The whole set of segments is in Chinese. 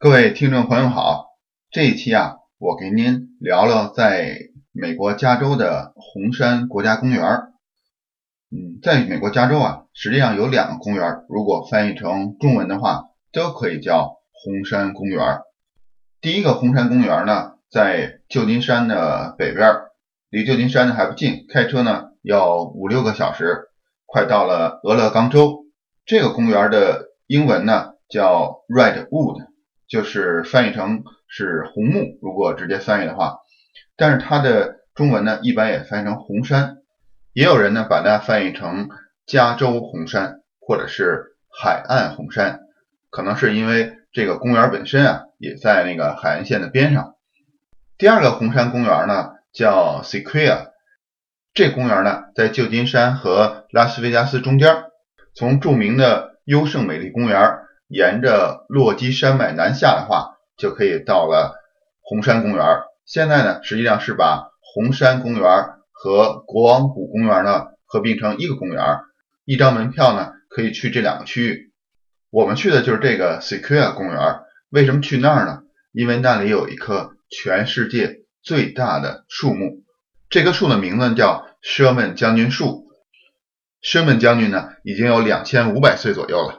各位听众朋友好，这一期啊，我给您聊聊在美国加州的红山国家公园。嗯，在美国加州啊，实际上有两个公园，如果翻译成中文的话，都可以叫红山公园。第一个红山公园呢，在旧金山的北边，离旧金山呢还不近，开车呢要五六个小时，快到了俄勒冈州。这个公园的英文呢叫 Redwood。就是翻译成是红木，如果直接翻译的话，但是它的中文呢，一般也翻译成红山，也有人呢把它翻译成加州红山，或者是海岸红山，可能是因为这个公园本身啊也在那个海岸线的边上。第二个红山公园呢叫 Sequoia，这公园呢在旧金山和拉斯维加斯中间，从著名的优胜美地公园。沿着落基山脉南下的话，就可以到了红山公园。现在呢，实际上是把红山公园和国王谷公园呢合并成一个公园，一张门票呢可以去这两个区域。我们去的就是这个 Sequoia 公园。为什么去那儿呢？因为那里有一棵全世界最大的树木，这棵树的名字叫舍曼将军树。舍曼将军呢已经有两千五百岁左右了。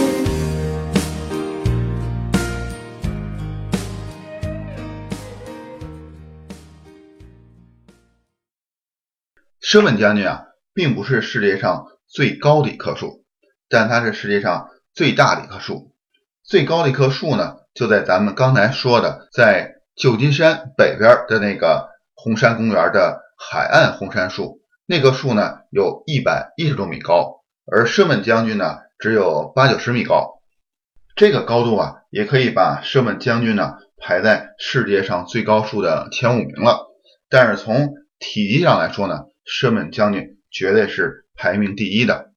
舍本将军啊，并不是世界上最高的一棵树，但它是世界上最大的一棵树。最高的一棵树呢，就在咱们刚才说的，在旧金山北边的那个红山公园的海岸红杉树。那棵树呢，有一百一十多米高，而舍本将军呢，只有八九十米高。这个高度啊，也可以把舍本将军呢排在世界上最高树的前五名了。但是从体积上来说呢，舍本将军绝对是排名第一的，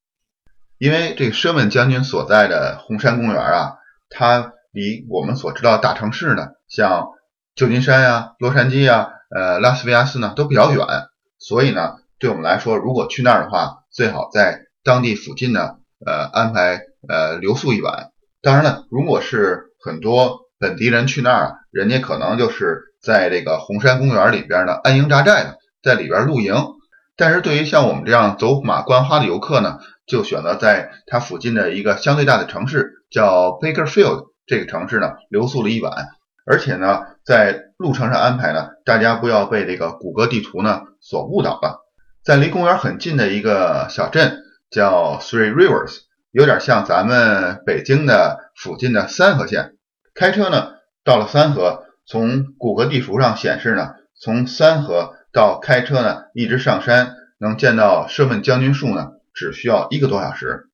因为这个舍本将军所在的红山公园啊，它离我们所知道的大城市呢，像旧金山呀、洛杉矶呀、呃拉斯维加斯呢都比较远，所以呢，对我们来说，如果去那儿的话，最好在当地附近呢，呃安排呃留宿一晚。当然了，如果是很多本地人去那儿，人家可能就是在这个红山公园里边呢安营扎寨的，在里边露营。但是对于像我们这样走马观花的游客呢，就选择在它附近的一个相对大的城市，叫 Bakerfield 这个城市呢留宿了一晚。而且呢，在路程上安排呢，大家不要被这个谷歌地图呢所误导了。在离公园很近的一个小镇叫 Three Rivers，有点像咱们北京的附近的三河县。开车呢到了三河，从谷歌地图上显示呢，从三河。到开车呢，一直上山能见到舍本将军树呢，只需要一个多小时。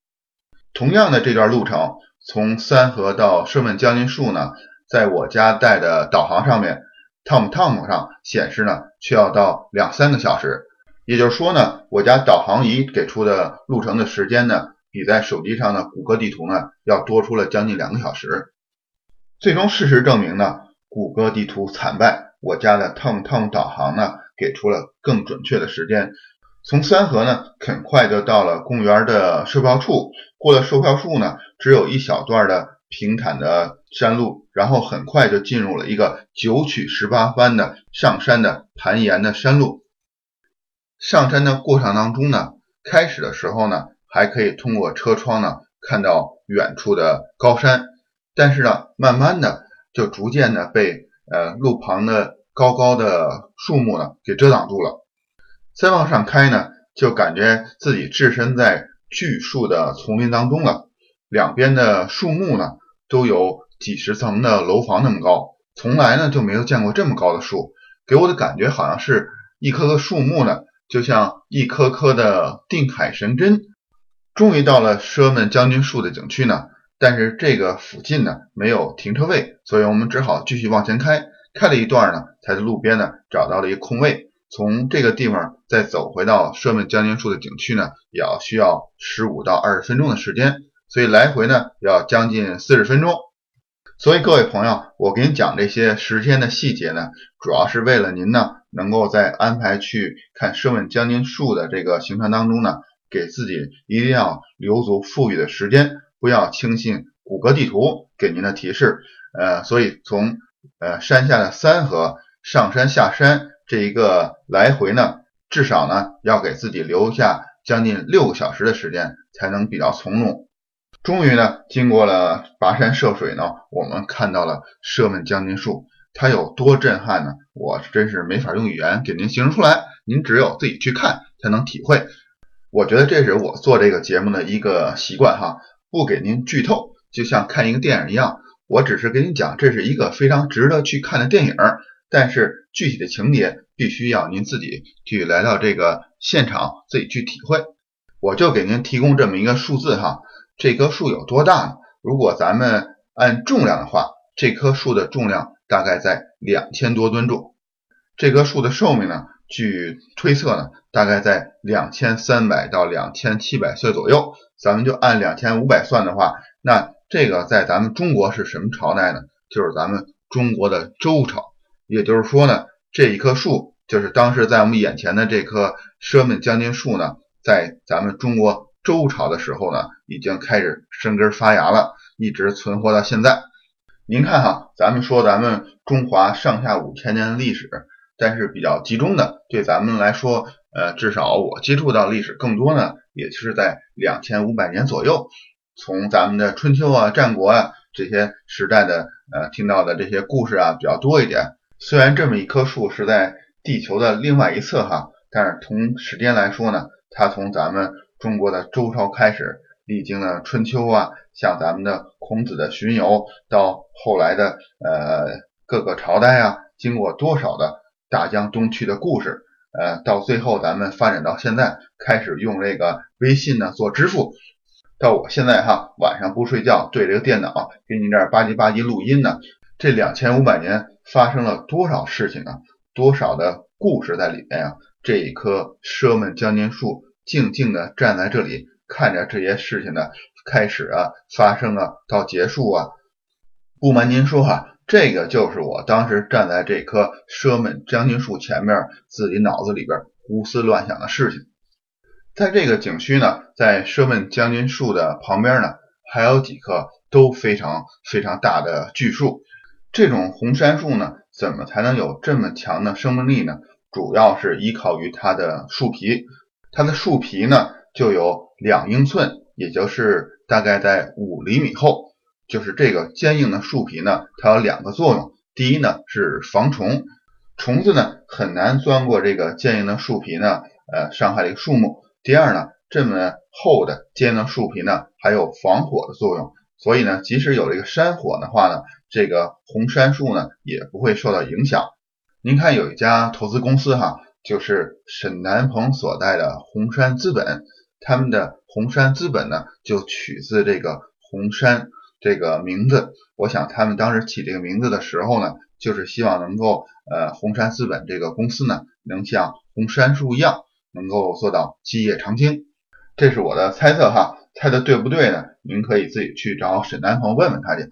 同样的这段路程，从三河到舍本将军树呢，在我家带的导航上面，TomTom 上显示呢，却要到两三个小时。也就是说呢，我家导航仪给出的路程的时间呢，比在手机上的谷歌地图呢，要多出了将近两个小时。最终事实证明呢，谷歌地图惨败，我家的 TomTom 导航呢。给出了更准确的时间。从三河呢，很快就到了公园的售票处。过了售票处呢，只有一小段的平坦的山路，然后很快就进入了一个九曲十八弯的上山的盘岩的山路。上山的过程当中呢，开始的时候呢，还可以通过车窗呢看到远处的高山，但是呢，慢慢的就逐渐的被呃路旁的。高高的树木呢，给遮挡住了。再往上开呢，就感觉自己置身在巨树的丛林当中了。两边的树木呢，都有几十层的楼房那么高，从来呢就没有见过这么高的树。给我的感觉好像是一棵棵树木呢，就像一颗颗的定海神针。终于到了奢门将军树的景区呢，但是这个附近呢没有停车位，所以我们只好继续往前开。开了一段呢，才在路边呢找到了一个空位。从这个地方再走回到舍门将军树的景区呢，也要需要十五到二十分钟的时间，所以来回呢要将近四十分钟。所以各位朋友，我给您讲这些时间的细节呢，主要是为了您呢能够在安排去看舍门将军树的这个行程当中呢，给自己一定要留足富裕的时间，不要轻信谷歌地图给您的提示。呃，所以从呃山下的三河上山下山。这一个来回呢，至少呢要给自己留下将近六个小时的时间，才能比较从容。终于呢，经过了跋山涉水呢，我们看到了射门将军树，它有多震撼呢？我真是没法用语言给您形容出来，您只有自己去看才能体会。我觉得这是我做这个节目的一个习惯哈，不给您剧透，就像看一个电影一样，我只是给你讲这是一个非常值得去看的电影。但是具体的情节必须要您自己去来到这个现场自己去体会。我就给您提供这么一个数字哈，这棵树有多大呢？如果咱们按重量的话，这棵树的重量大概在两千多吨重。这棵树的寿命呢，据推测呢，大概在两千三百到两千七百岁左右。咱们就按两千五百算的话，那这个在咱们中国是什么朝代呢？就是咱们中国的周朝。也就是说呢，这一棵树就是当时在我们眼前的这棵舍门将军树呢，在咱们中国周朝的时候呢，已经开始生根发芽了，一直存活到现在。您看哈，咱们说咱们中华上下五千年的历史，但是比较集中的，对咱们来说，呃，至少我接触到历史更多呢，也是在两千五百年左右，从咱们的春秋啊、战国啊这些时代的呃听到的这些故事啊比较多一点。虽然这么一棵树是在地球的另外一侧哈，但是从时间来说呢，它从咱们中国的周朝开始，历经了春秋啊，像咱们的孔子的巡游，到后来的呃各个朝代啊，经过多少的大江东去的故事，呃，到最后咱们发展到现在，开始用这个微信呢做支付，到我现在哈晚上不睡觉对着个电脑给你这儿吧唧吧唧录音呢，这两千五百年。发生了多少事情啊？多少的故事在里面啊？这一棵奢门将军树静静地站在这里，看着这些事情的开始啊、发生啊到结束啊。不瞒您说哈，这个就是我当时站在这棵奢门将军树前面，自己脑子里边胡思乱想的事情。在这个景区呢，在奢问将军树的旁边呢，还有几棵都非常非常大的巨树。这种红杉树呢，怎么才能有这么强的生命力呢？主要是依靠于它的树皮，它的树皮呢就有两英寸，也就是大概在五厘米厚。就是这个坚硬的树皮呢，它有两个作用：第一呢是防虫，虫子呢很难钻过这个坚硬的树皮呢，呃伤害这个树木；第二呢，这么厚的坚硬的树皮呢，还有防火的作用。所以呢，即使有这个山火的话呢，这个红杉树呢也不会受到影响。您看，有一家投资公司哈，就是沈南鹏所在的红杉资本，他们的红杉资本呢就取自这个红杉这个名字。我想他们当时起这个名字的时候呢，就是希望能够呃红杉资本这个公司呢能像红杉树一样，能够做到基业长青。这是我的猜测哈。猜的对不对呢？您可以自己去找沈南鹏问问他去。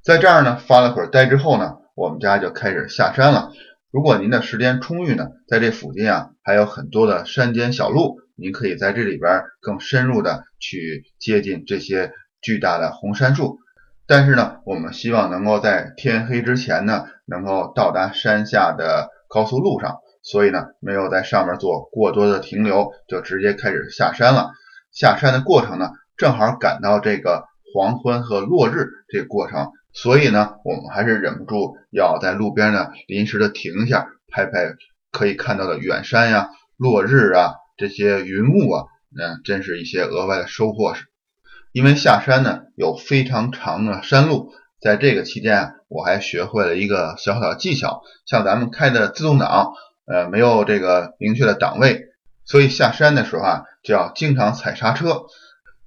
在这儿呢发了会儿呆之后呢，我们家就开始下山了。如果您的时间充裕呢，在这附近啊还有很多的山间小路，您可以在这里边更深入的去接近这些巨大的红杉树。但是呢，我们希望能够在天黑之前呢，能够到达山下的高速路上，所以呢，没有在上面做过多的停留，就直接开始下山了。下山的过程呢，正好赶到这个黄昏和落日这个过程，所以呢，我们还是忍不住要在路边呢临时的停一下，拍拍可以看到的远山呀、落日啊这些云雾啊，嗯，真是一些额外的收获。因为下山呢有非常长的山路，在这个期间啊，我还学会了一个小小的技巧，像咱们开的自动挡，呃，没有这个明确的档位。所以下山的时候啊，就要经常踩刹车。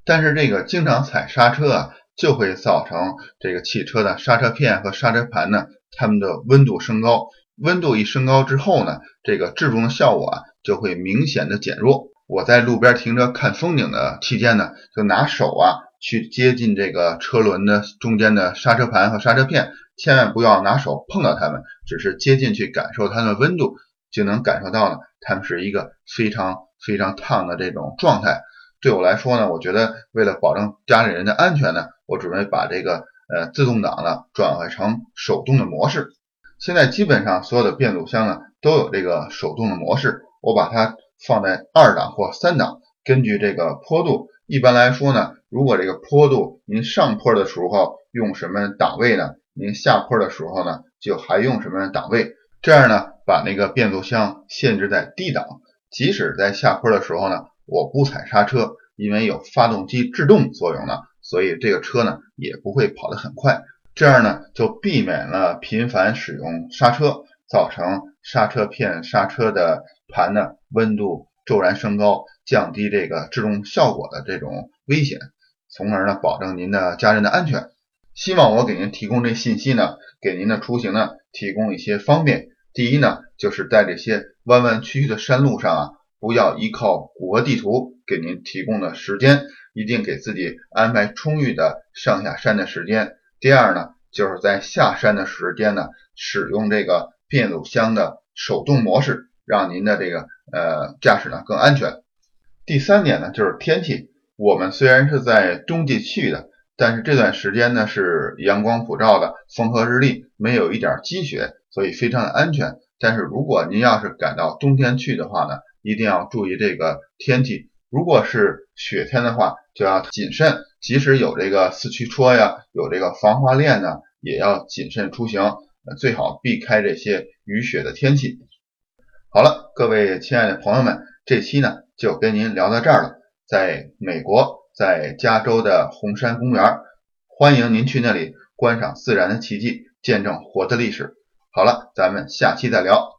但是这个经常踩刹车啊，就会造成这个汽车的刹车片和刹车盘呢，它们的温度升高。温度一升高之后呢，这个制动的效果啊就会明显的减弱。我在路边停车看风景的期间呢，就拿手啊去接近这个车轮的中间的刹车盘和刹车片，千万不要拿手碰到它们，只是接近去感受它的温度，就能感受到呢，它们是一个非常非常烫的这种状态。对我来说呢，我觉得为了保证家里人的安全呢，我准备把这个呃自动挡呢转换成手动的模式。现在基本上所有的变速箱呢都有这个手动的模式，我把它放在二档或三档，根据这个坡度，一般来说呢，如果这个坡度您上坡的时候用什么档位呢？您下坡的时候呢就还用什么档位？这样呢把那个变速箱限制在低档，即使在下坡的时候呢，我不踩刹车，因为有发动机制动作用呢，所以这个车呢也不会跑得很快。这样呢，就避免了频繁使用刹车，造成刹车片、刹车的盘呢温度骤然升高，降低这个制动效果的这种危险，从而呢保证您的家人的安全。希望我给您提供这信息呢，给您的出行呢提供一些方便。第一呢，就是在这些弯弯曲曲的山路上啊，不要依靠谷歌地图给您提供的时间，一定给自己安排充裕的上下山的时间。第二呢，就是在下山的时间呢，使用这个变速箱的手动模式，让您的这个呃驾驶呢更安全。第三点呢，就是天气。我们虽然是在冬季去的，但是这段时间呢是阳光普照的，风和日丽，没有一点积雪，所以非常的安全。但是如果您要是赶到冬天去的话呢，一定要注意这个天气。如果是雪天的话，就要谨慎。即使有这个四驱车呀，有这个防滑链呢，也要谨慎出行，最好避开这些雨雪的天气。好了，各位亲爱的朋友们，这期呢就跟您聊到这儿了。在美国，在加州的红山公园，欢迎您去那里观赏自然的奇迹，见证活的历史。好了，咱们下期再聊。